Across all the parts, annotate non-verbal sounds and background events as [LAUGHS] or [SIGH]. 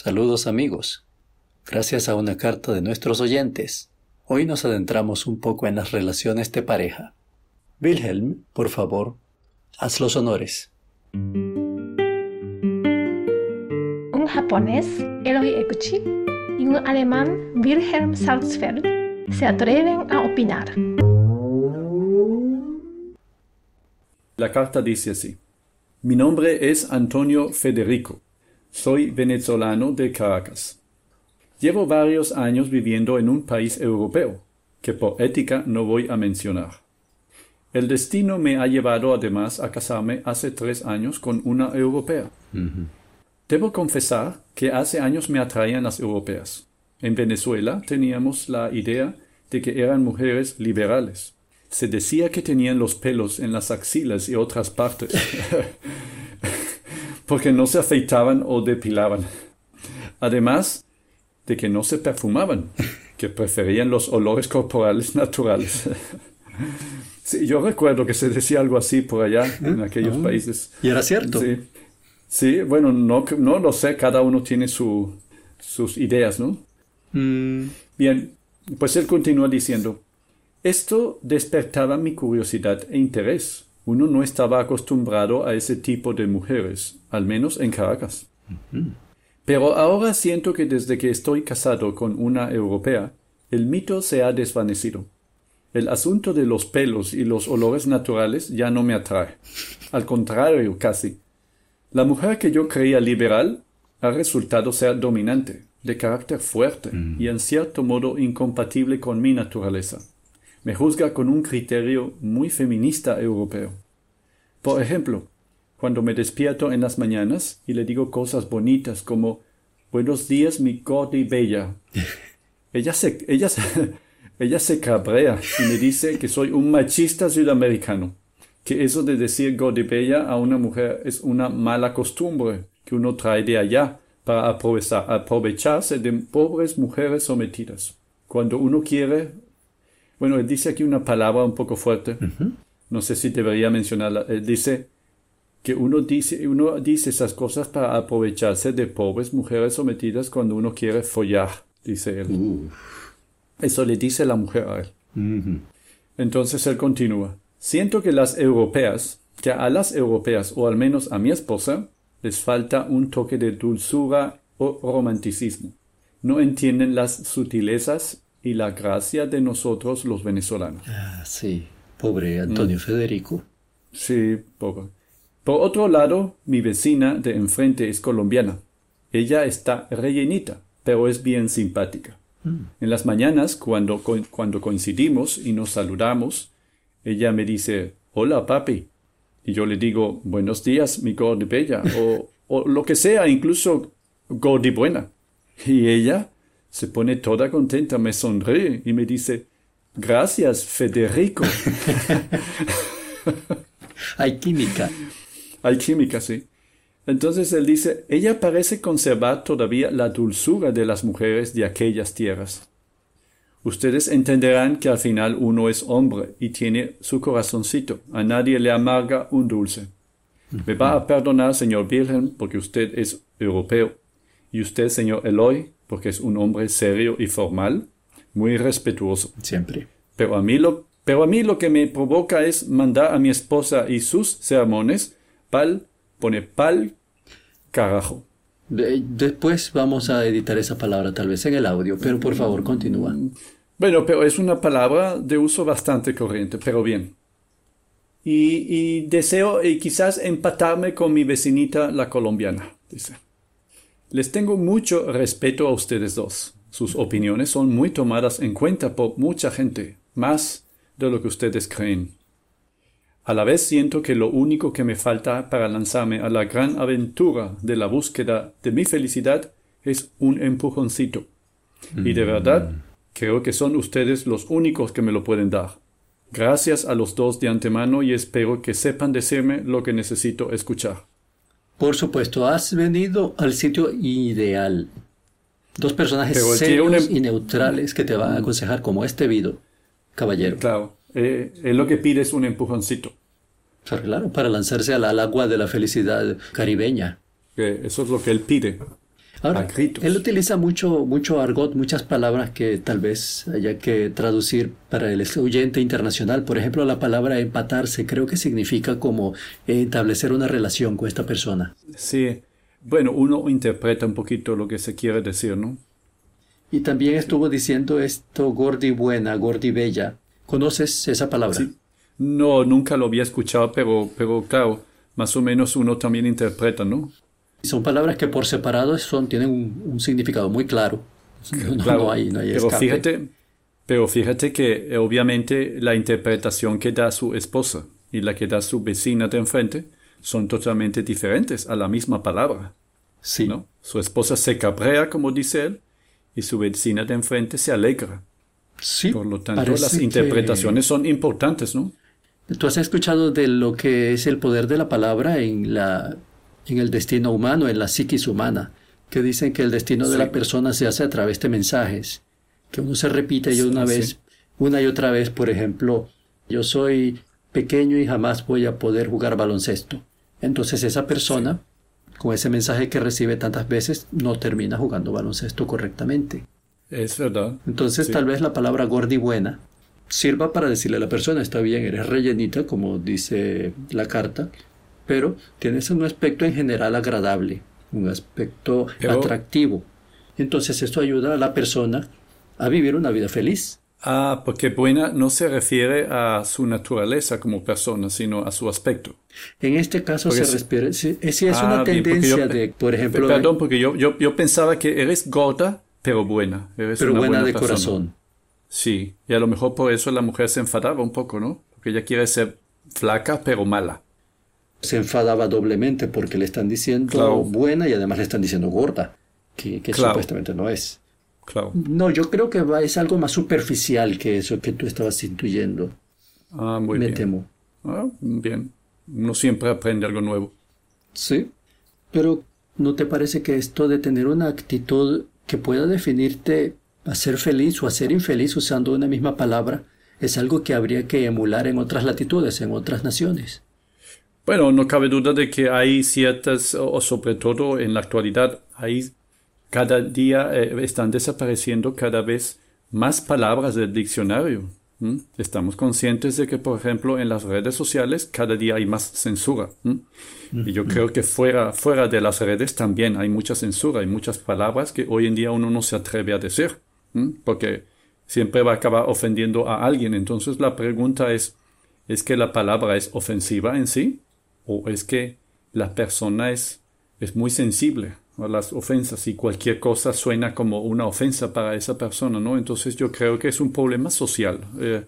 Saludos amigos. Gracias a una carta de nuestros oyentes, hoy nos adentramos un poco en las relaciones de pareja. Wilhelm, por favor, haz los honores. Un japonés, Eloy Eguchi, y un alemán, Wilhelm Salzfeld, se atreven a opinar. La carta dice así. Mi nombre es Antonio Federico. Soy venezolano de Caracas. Llevo varios años viviendo en un país europeo, que por ética no voy a mencionar. El destino me ha llevado además a casarme hace tres años con una europea. Debo confesar que hace años me atraían las europeas. En Venezuela teníamos la idea de que eran mujeres liberales. Se decía que tenían los pelos en las axilas y otras partes. [LAUGHS] porque no se afeitaban o depilaban. Además de que no se perfumaban, que preferían los olores corporales naturales. sí, yo recuerdo que se decía algo así por allá, en aquellos ah. países. Y era cierto. Sí, sí bueno, no, no lo sé, cada uno tiene su, sus ideas, ¿no? Mm. Bien, pues él continúa diciendo, esto despertaba mi curiosidad e interés uno no estaba acostumbrado a ese tipo de mujeres, al menos en Caracas. Pero ahora siento que desde que estoy casado con una europea, el mito se ha desvanecido. El asunto de los pelos y los olores naturales ya no me atrae. Al contrario, casi. La mujer que yo creía liberal ha resultado ser dominante, de carácter fuerte y en cierto modo incompatible con mi naturaleza me juzga con un criterio muy feminista europeo. Por ejemplo, cuando me despierto en las mañanas y le digo cosas bonitas como Buenos días, mi gordi bella. [LAUGHS] ella se, ella [LAUGHS] ella se cabrea y me dice que soy un machista sudamericano, que eso de decir gordi bella a una mujer es una mala costumbre que uno trae de allá para aprovecharse de pobres mujeres sometidas. Cuando uno quiere bueno, él dice aquí una palabra un poco fuerte. No sé si debería mencionarla. Él dice que uno dice, uno dice esas cosas para aprovecharse de pobres mujeres sometidas cuando uno quiere follar, dice él. Eso le dice la mujer a él. Entonces él continúa. Siento que las europeas, que a las europeas, o al menos a mi esposa, les falta un toque de dulzura o romanticismo. No entienden las sutilezas y la gracia de nosotros los venezolanos. Ah, sí, pobre Antonio mm. Federico. Sí, pobre. Por otro lado, mi vecina de enfrente es colombiana. Ella está rellenita, pero es bien simpática. Mm. En las mañanas, cuando, cuando coincidimos y nos saludamos, ella me dice, hola papi. Y yo le digo, buenos días, mi gordi bella, o, o lo que sea, incluso gordi buena. Y ella se pone toda contenta, me sonríe y me dice, gracias, Federico. [LAUGHS] Hay química. Hay química, sí. Entonces él dice, ella parece conservar todavía la dulzura de las mujeres de aquellas tierras. Ustedes entenderán que al final uno es hombre y tiene su corazoncito. A nadie le amarga un dulce. Me va a perdonar, señor Wilhelm, porque usted es europeo. Y usted, señor Eloy, porque es un hombre serio y formal, muy respetuoso. Siempre. Pero a mí lo, pero a mí lo que me provoca es mandar a mi esposa y sus sermones pal, pone pal, carajo. después vamos a editar esa palabra tal vez en el audio, pero por favor continúa. Bueno, pero es una palabra de uso bastante corriente, pero bien. Y, y deseo y quizás empatarme con mi vecinita la colombiana, dice. Les tengo mucho respeto a ustedes dos. Sus opiniones son muy tomadas en cuenta por mucha gente, más de lo que ustedes creen. A la vez siento que lo único que me falta para lanzarme a la gran aventura de la búsqueda de mi felicidad es un empujoncito. Y de verdad, mm. creo que son ustedes los únicos que me lo pueden dar. Gracias a los dos de antemano y espero que sepan decirme lo que necesito escuchar. Por supuesto, has venido al sitio ideal. Dos personajes serios em- y neutrales que te van a aconsejar como este Vido, caballero. Claro, eh, lo que pide es un empujoncito. Claro, para lanzarse al, agua de la felicidad caribeña. eso es lo que él pide. Ahora, él utiliza mucho, mucho argot, muchas palabras que tal vez haya que traducir para el oyente internacional. Por ejemplo, la palabra empatarse creo que significa como establecer una relación con esta persona. Sí, bueno, uno interpreta un poquito lo que se quiere decir, ¿no? Y también estuvo diciendo esto gordi buena, gordi bella. ¿Conoces esa palabra? Sí. No, nunca lo había escuchado, pero, pero claro, más o menos uno también interpreta, ¿no? Son palabras que por separado son, tienen un, significado muy claro. No, hay, no hay pero fíjate, pero fíjate que eh, obviamente la interpretación que da su esposa y la que da su vecina de enfrente son totalmente diferentes a la misma palabra. Sí. ¿no? Su esposa se cabrea, como dice él, y su vecina de enfrente se alegra. Sí. Por lo tanto, las interpretaciones son importantes, ¿no? ¿Tú has escuchado de lo que es el poder de la palabra en la en el destino humano, en la psiquis humana, que dicen que el destino de la persona se hace a través de mensajes, que uno se repite y una vez, una y otra vez, por ejemplo, yo soy pequeño y jamás voy a poder jugar baloncesto. Entonces esa persona, con ese mensaje que recibe tantas veces, no termina jugando baloncesto correctamente. Es verdad. Entonces tal vez la palabra gordi buena sirva para decirle a la persona, está bien, eres rellenita, como dice la carta, pero tienes un aspecto en general agradable, un aspecto atractivo. Entonces esto ayuda a la persona a vivir una vida feliz. Ah, porque buena no se refiere a su naturaleza como persona, sino a su aspecto. En este caso se refiere, si, es una ah, tendencia de, por ejemplo... Perdón, porque yo, yo, yo, pensaba que eres gorda, pero buena. Eres pero buena, de corazón. Sí, y a lo mejor por eso la mujer se enfadaba un poco, ¿no? Porque ella quiere ser flaca, pero mala se enfadaba doblemente porque le están diciendo buena y además le están diciendo gorda, que, supuestamente no es. Claro. No, yo creo que va, es algo más superficial que eso que tú estabas intuyendo. Ah, muy Me bien. temo. Ah, bien. Uno siempre aprende algo nuevo. Sí. Pero ¿no te parece que esto de tener una actitud que pueda definirte a ser feliz o a ser infeliz usando una misma palabra es algo que habría que emular en otras latitudes, en otras naciones? Bueno, no cabe duda de que hay ciertas, o sobre todo en la actualidad, hay cada día eh, están desapareciendo cada vez más palabras del diccionario. Estamos conscientes de que, por ejemplo, en las redes sociales cada día hay más censura. Y yo creo que fuera, fuera de las redes también hay mucha censura, hay muchas palabras que hoy en día uno no se atreve a decir, porque siempre va a acabar ofendiendo a alguien. Entonces la pregunta es, ¿es que la palabra es ofensiva en sí? O es que la persona es, es muy sensible a las ofensas y cualquier cosa suena como una ofensa para esa persona, ¿no? Entonces yo creo que es un problema social. Eh,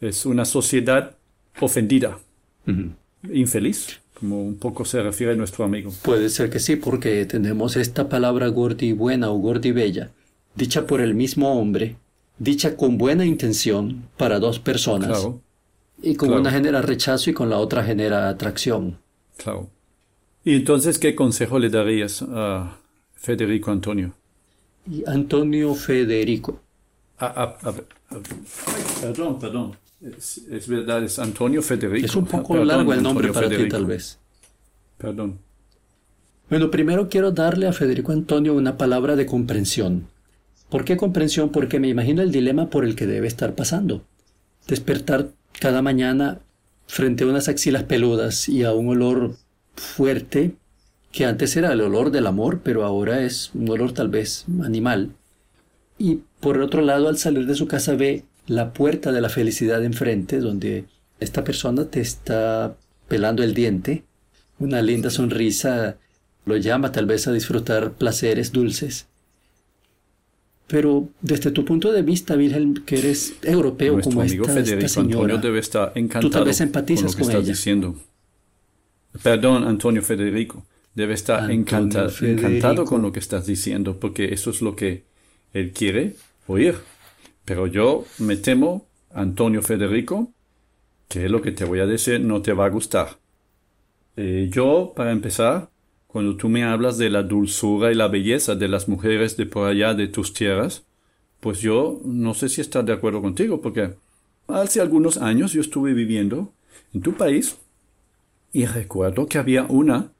es una sociedad ofendida, infeliz, como un poco se refiere nuestro amigo. Puede ser que sí, porque tenemos esta palabra gordi buena o gordi bella, dicha por el mismo hombre, dicha con buena intención para dos personas. Claro. Y con una genera rechazo y con la otra genera atracción. Claro. ¿Y entonces qué consejo le darías a Federico Antonio? Y Antonio Federico. perdón, perdón. Es, verdad, es Antonio Federico. Es un poco largo el nombre para ti, tal vez. Perdón. Bueno, primero quiero darle a Federico Antonio una palabra de comprensión. ¿Por qué comprensión? Porque me imagino el dilema por el que debe estar pasando. Despertar cada mañana frente a unas axilas peludas y a un olor fuerte, que antes era el olor del amor, pero ahora es un olor tal vez animal. Y por otro lado, al salir de su casa ve la puerta de la felicidad enfrente, donde esta persona te está pelando el diente, una linda sonrisa lo llama tal vez a disfrutar placeres dulces. Pero desde tu punto de vista, Wilhelm, que eres europeo como amigo esta, Federico señora, Antonio debe estar encantado tú tal vez empatizas con, lo que estás diciendo. Perdón, Antonio Federico. Debe estar encantado con lo que estás diciendo, porque eso es lo que él quiere oír. Pero yo me temo, Antonio Federico, que lo que te voy a decir no te va a gustar. Eh, yo, para empezar, cuando tú me hablas de la dulzura y la belleza de las mujeres de por allá de tus tierras, pues yo no sé si estás de acuerdo contigo, porque hace algunos años yo estuve viviendo en tu país y recuerdo que había una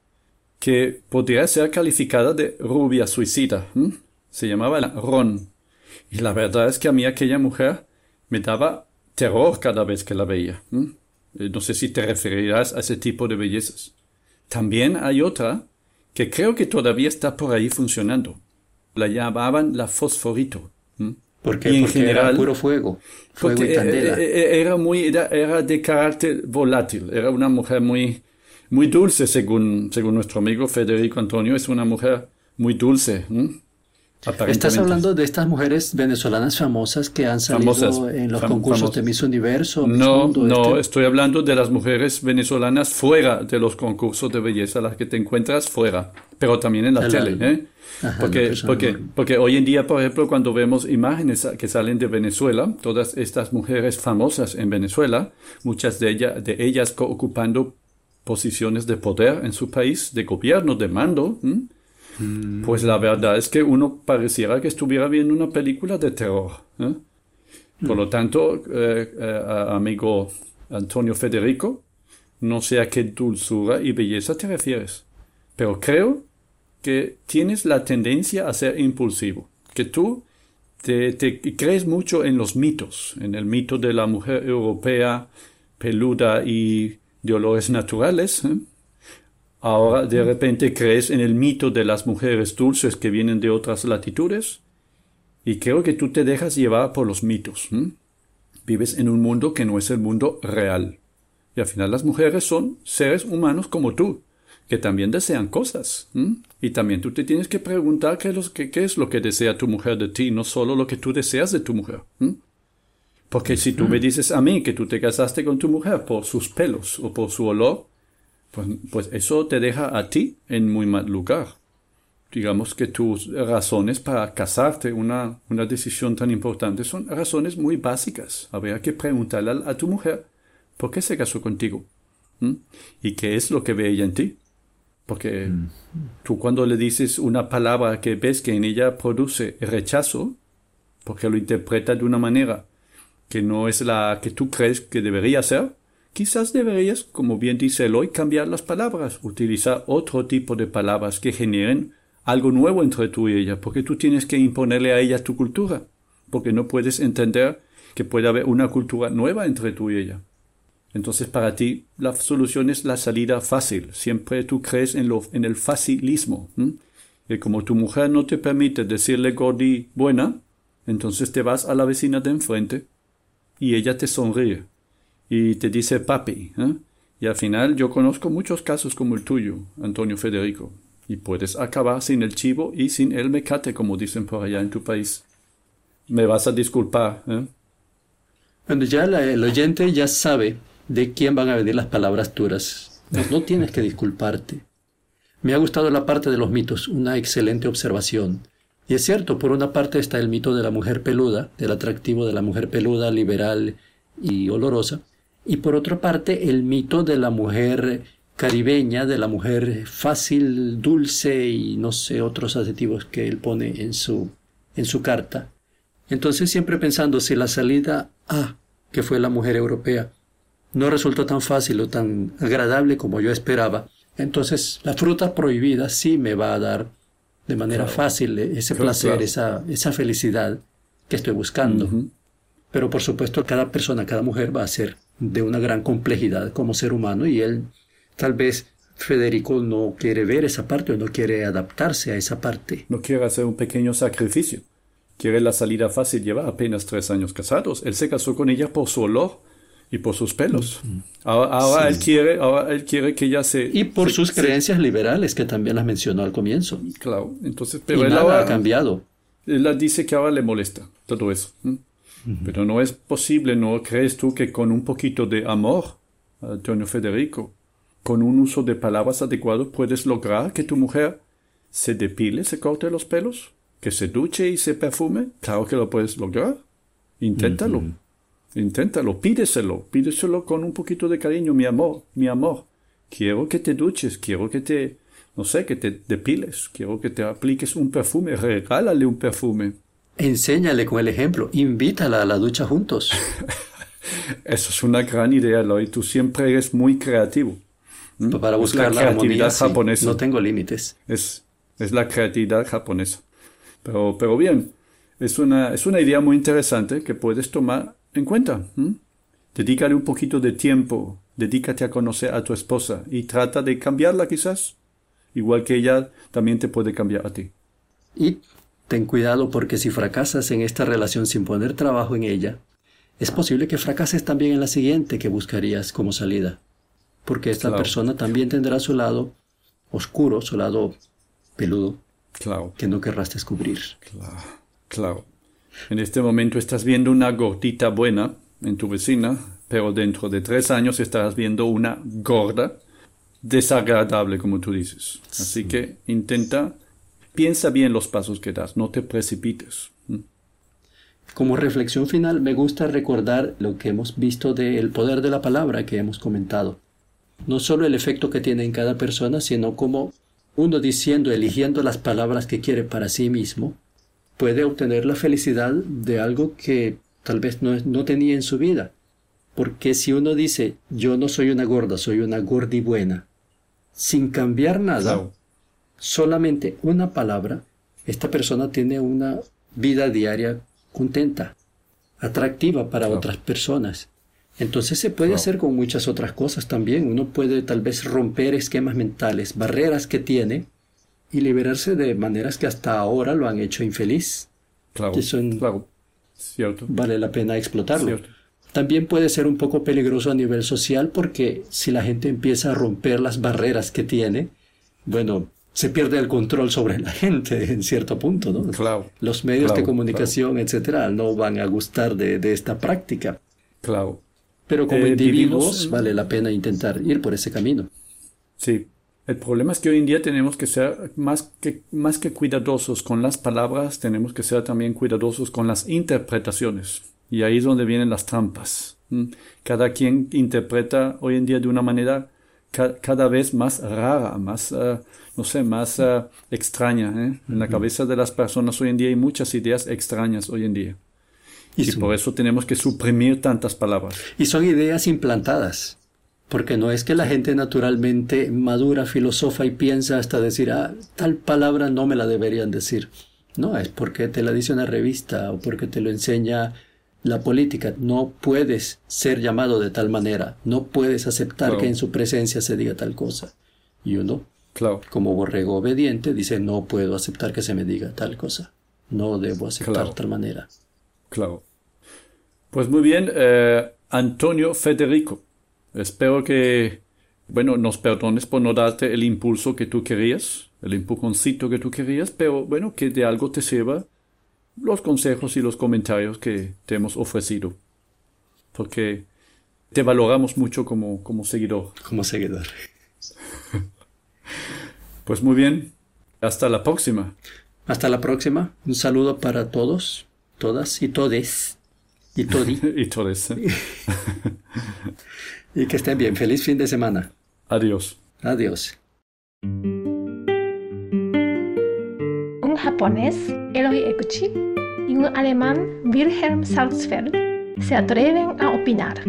que podría ser calificada de rubia suicida. Se llamaba Ron. Y la verdad es que a mí aquella mujer me daba terror cada vez que la veía. Eh, no sé si te referirás a ese tipo de bellezas. También hay otra que creo que todavía está por ahí funcionando. La llamaban la fosforito. Porque, en general, era puro fuego, fuego y candela. Eh, eh, era muy, era, de carácter volátil, era una mujer muy, muy dulce, según, según nuestro amigo Federico Antonio, es una mujer muy dulce. Estás hablando de estas mujeres venezolanas famosas que han salido en los concursos de Miss Universo. no, no, este. estoy hablando de las mujeres venezolanas fuera de los concursos de belleza, las que te encuentras fuera, pero también en la, tele. ¿eh? porque, porque, porque hoy en día, por ejemplo, cuando vemos imágenes que salen de Venezuela, todas estas mujeres famosas en Venezuela, muchas de, ellas, de ellas ocupando posiciones de poder en su país, de gobierno, de mando. Pues la verdad es que uno pareciera que estuviera viendo una película de terror. ¿eh? Por lo tanto, eh, eh, amigo Antonio Federico, no sé a qué dulzura y belleza te refieres, pero creo que tienes la tendencia a ser impulsivo, que tú te, te, crees mucho en los mitos, en el mito de la mujer europea peluda y de olores naturales, Ahora de repente crees en el mito de las mujeres dulces que vienen de otras latitudes y creo que tú te dejas llevar por los mitos. Vives en un mundo que no es el mundo real. Y al final las mujeres son seres humanos como tú, que también desean cosas. Y también tú te tienes que preguntar qué es, lo que desea tu mujer de ti, no solo lo que tú deseas de tu mujer. Porque si tú me dices a mí que tú te casaste con tu mujer por sus pelos o por su olor, pues, pues, eso te deja a ti en muy mal lugar. Digamos que tus razones para casarte, una, una decisión tan importante, son razones muy básicas. Habría que preguntarle a, tu mujer por qué se casó contigo y qué es lo que ve ella en ti. Porque mm. tú cuando le dices una palabra que ves que en ella produce rechazo, porque lo interpreta de una manera que no es la que tú crees que debería ser, Quizás deberías, como bien dice Eloy, cambiar las palabras, utilizar otro tipo de palabras que generen algo nuevo entre tú y ella, porque tú tienes que imponerle a ella tu cultura, porque no puedes entender que puede haber una cultura nueva entre tú y ella. Entonces para ti la solución es la salida fácil, siempre tú crees en, el facilismo. Y como tu mujer no te permite decirle Gordi buena, entonces te vas a la vecina de enfrente y ella te sonríe y te dice papi. ¿eh? Y al final yo conozco muchos casos como el tuyo, Antonio Federico, y puedes acabar sin el chivo y sin el mecate, como dicen por allá en tu país. Me vas a disculpar. ¿eh? Bueno, ya el oyente ya sabe de quién van a venir las palabras duras. no tienes que disculparte. Me ha gustado la parte de los mitos, una excelente observación. Y es cierto, por una parte está el mito de la mujer peluda, del atractivo de la mujer peluda, liberal y olorosa, y por otra parte el mito de la mujer caribeña, de la mujer fácil, dulce y no sé otros adjetivos que él pone en su, en su carta. Entonces siempre pensando si la salida A, que fue la mujer europea, no resultó tan fácil o tan agradable como yo esperaba, entonces la fruta prohibida sí me va a dar de manera fácil ese placer, Esa, esa felicidad que estoy buscando. Pero por supuesto cada persona, cada mujer va a ser de una gran complejidad como ser humano y él tal vez Federico no quiere ver esa parte o no quiere adaptarse a esa parte. No quiere hacer un pequeño sacrificio. Quiere la salida fácil. Lleva apenas tres años casados. Él se casó con ella por su olor y por sus pelos. Ahora, él, quiere, ahora él quiere que ella se... Y por sus creencias liberales, que también las mencionó al comienzo. Claro, entonces... Pero él ahora, ha cambiado. Él dice que ahora le molesta todo eso. Pero no es posible, ¿no crees tú que con un poquito de amor, Antonio Federico, con un uso de palabras adecuado puedes lograr que tu mujer se depile, se corte los pelos, que se duche y se perfume? Claro que lo puedes lograr. Inténtalo. Inténtalo, pídeselo, pídeselo con un poquito de cariño, mi amor, mi amor. Quiero que te duches, quiero que te, no sé, que te depiles, quiero que te apliques un perfume, regálale un perfume. Enséñale con el ejemplo, invítala a la ducha juntos. [LAUGHS] Eso es una gran idea, Lloyd. Tú siempre eres muy creativo. Para buscar la, creatividad japonesa. no tengo límites. Es, es la creatividad japonesa. Pero, pero bien, es una, es una idea muy interesante que puedes tomar en cuenta. Dedícale un poquito de tiempo, dedícate a conocer a tu esposa y trata de cambiarla quizás, igual que ella también te puede cambiar a ti. Y ten cuidado porque si fracasas en esta relación sin poner trabajo en ella, es posible que fracases también en la siguiente que buscarías como salida, porque esta persona también tendrá su lado oscuro, su lado peludo, claro. que no querrás descubrir. Claro, claro. En este momento estás viendo una gordita buena en tu vecina, pero dentro de tres años estarás viendo una gorda desagradable, como tú dices. Así que intenta, piensa bien los pasos que das, no te precipites. Como reflexión final, me gusta recordar lo que hemos visto del poder de la palabra que hemos comentado. No solo el efecto que tiene en cada persona, sino como uno diciendo, eligiendo las palabras que quiere para sí mismo, puede obtener la felicidad de algo que tal vez no, no tenía en su vida. Porque si uno dice, yo no soy una gorda, soy una gordi buena, sin cambiar nada, solamente una palabra, esta persona tiene una vida diaria contenta, atractiva para otras personas. Entonces se puede hacer con muchas otras cosas también. Uno puede tal vez romper esquemas mentales, barreras que tiene y liberarse de maneras que hasta ahora lo han hecho infeliz. Claro, claro. Cierto. Vale la pena explotarlo. También puede ser un poco peligroso a nivel social porque si la gente empieza a romper las barreras que tiene, bueno, se pierde el control sobre la gente en cierto punto, ¿no? Claro. Los medios de comunicación, etcétera, no van a gustar de, de esta práctica. Claro. Pero como eh, individuos vale la pena intentar ir por ese camino. Sí. El problema es que hoy en día tenemos que ser más que, más que cuidadosos con las palabras, tenemos que ser también cuidadosos con las interpretaciones. Y ahí es donde vienen las trampas. Cada quien interpreta hoy en día de una manera cada vez más rara, más, eh, no sé, más eh, extraña. ¿eh? En la cabeza de las personas hoy en día hay muchas ideas extrañas hoy en día. Y, por eso tenemos que suprimir tantas palabras. Y son ideas implantadas. Porque no es que la gente naturalmente madura, filosofa y piensa hasta decir, ah, tal palabra no me la deberían decir. No, es porque te la dice una revista o porque te lo enseña la política. No puedes ser llamado de tal manera. No puedes aceptar que en su presencia se diga tal cosa. Y uno, claro. como borrego obediente, dice, no puedo aceptar que se me diga tal cosa. No debo aceptar tal manera. Claro. Pues muy bien, eh, Antonio Federico. Espero que, bueno, nos perdones por no darte el impulso que tú querías, el empujoncito que tú querías, pero bueno, que de algo te sirva los consejos y los comentarios que te hemos ofrecido. Porque te valoramos mucho como, como seguidor. Como seguidor. Pues muy bien. Hasta la próxima. Hasta la próxima. Un saludo para todos, todas y todes. Y todi. [LAUGHS] y todes. [LAUGHS] y que estén bien. Feliz fin de semana. Adiós. Adiós. Un japonés, Eloy Eguchi y un alemán Wilhelm Salzfeld se atreven a opinar.